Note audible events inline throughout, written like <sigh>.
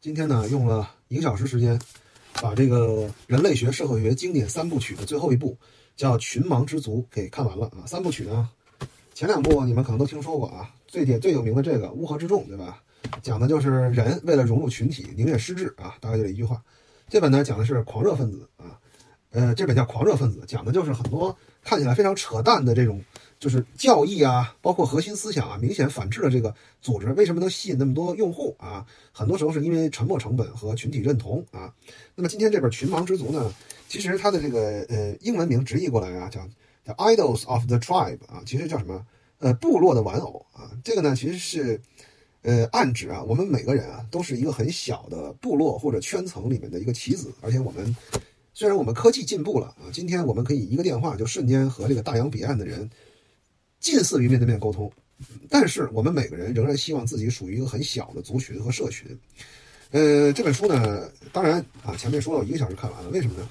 今天呢，用了一个小时时间，把这个人类学、社会学经典三部曲的最后一部叫《群盲之族》给看完了啊。三部曲呢，前两部你们可能都听说过啊，最典最有名的这个《乌合之众》，对吧？讲的就是人为了融入群体，宁愿失智啊，大概就这一句话。这本呢，讲的是狂热分子啊，呃，这本叫《狂热分子》，讲的就是很多看起来非常扯淡的这种。就是教义啊，包括核心思想啊，明显反制了这个组织。为什么能吸引那么多用户啊？很多时候是因为沉没成本和群体认同啊。那么今天这本《群盲之族》呢，其实它的这个呃英文名直译过来啊，叫叫 Idols of the Tribe 啊，其实叫什么？呃，部落的玩偶啊。这个呢，其实是呃暗指啊，我们每个人啊，都是一个很小的部落或者圈层里面的一个棋子，而且我们虽然我们科技进步了啊，今天我们可以一个电话就瞬间和这个大洋彼岸的人。近似于面对面沟通，但是我们每个人仍然希望自己属于一个很小的族群和社群。呃，这本书呢，当然啊，前面说了，我一个小时看完了，为什么呢？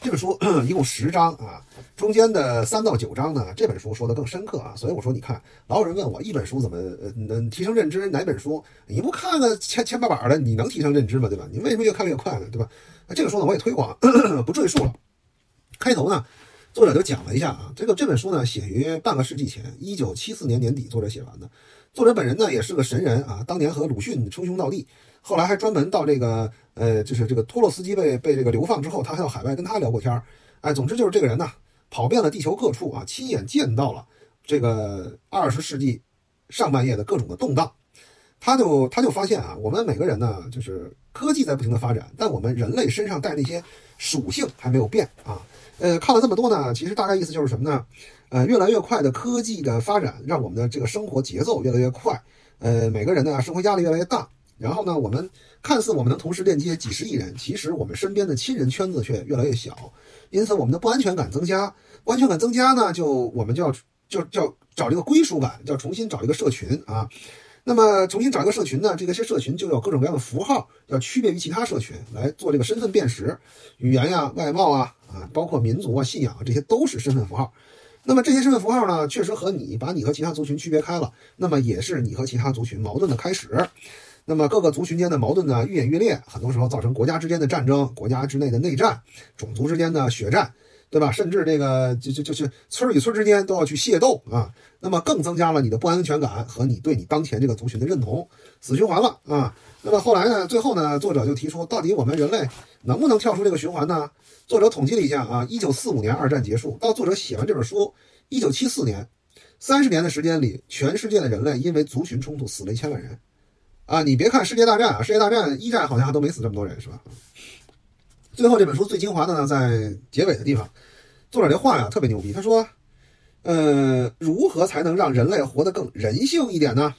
这本书 <clears throat> 一共十章啊，中间的三到九章呢，这本书说的更深刻啊，所以我说，你看，老有人问我一本书怎么呃能提升认知？哪本书你不看个千千八百的，你能提升认知吗？对吧？你为什么越看越快呢？对吧？那这个书呢，我也推广，<coughs> 不赘述了。开头呢。作者就讲了一下啊，这个这本书呢写于半个世纪前，一九七四年年底，作者写完的。作者本人呢也是个神人啊，当年和鲁迅称兄道弟，后来还专门到这个呃，就是这个托洛斯基被被这个流放之后，他还到海外跟他聊过天儿。哎，总之就是这个人呢跑遍了地球各处啊，亲眼见到了这个二十世纪上半叶的各种的动荡。他就他就发现啊，我们每个人呢就是科技在不停的发展，但我们人类身上带那些属性还没有变啊。呃，看了这么多呢，其实大概意思就是什么呢？呃，越来越快的科技的发展，让我们的这个生活节奏越来越快，呃，每个人呢生活压力越来越大。然后呢，我们看似我们能同时链接几十亿人，其实我们身边的亲人圈子却越来越小，因此我们的不安全感增加。不安全感增加呢，就我们就要就叫找这个归属感，要重新找一个社群啊。那么重新找一个社群呢？这个些社群就有各种各样的符号，要区别于其他社群来做这个身份辨识，语言呀、外貌啊啊，包括民族啊、信仰啊，这些都是身份符号。那么这些身份符号呢，确实和你把你和其他族群区别开了，那么也是你和其他族群矛盾的开始。那么各个族群间的矛盾呢，愈演愈烈，很多时候造成国家之间的战争、国家之内的内战、种族之间的血战。对吧？甚至这个就就就是村与村之间都要去械斗啊，那么更增加了你的不安全感和你对你当前这个族群的认同，死循环了啊。那么后来呢？最后呢？作者就提出，到底我们人类能不能跳出这个循环呢？作者统计了一下啊，一九四五年二战结束到作者写完这本书，一九七四年，三十年的时间里，全世界的人类因为族群冲突死了一千万人啊！你别看世界大战啊，世界大战一战好像还都没死这么多人，是吧？最后这本书最精华的呢，在结尾的地方，作者这话呀特别牛逼。他说：“呃，如何才能让人类活得更人性一点呢？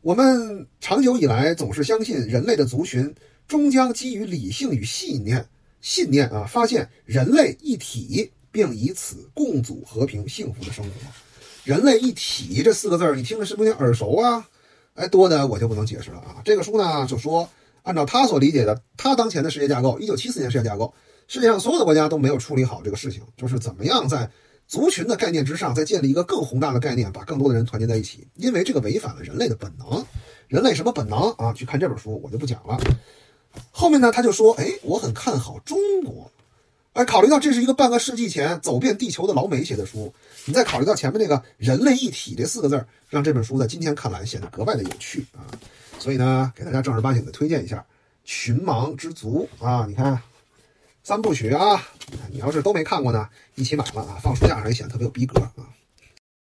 我们长久以来总是相信人类的族群终将基于理性与信念，信念啊，发现人类一体，并以此共组和平幸福的生活。人类一体这四个字儿你听着是不是有点耳熟啊？哎，多的我就不能解释了啊。这个书呢就说。”按照他所理解的，他当前的世界架构，一九七四年世界架构，世界上所有的国家都没有处理好这个事情，就是怎么样在族群的概念之上，再建立一个更宏大的概念，把更多的人团结在一起，因为这个违反了人类的本能。人类什么本能啊？去看这本书，我就不讲了。后面呢，他就说，哎，我很看好中国。哎，考虑到这是一个半个世纪前走遍地球的老美写的书，你再考虑到前面那个人类一体这四个字儿，让这本书在今天看来显得格外的有趣啊。所以呢，给大家正儿八经的推荐一下《群盲之族》啊！你看三部曲啊，你要是都没看过呢，一起买了啊，放书架上也显得特别有逼格啊。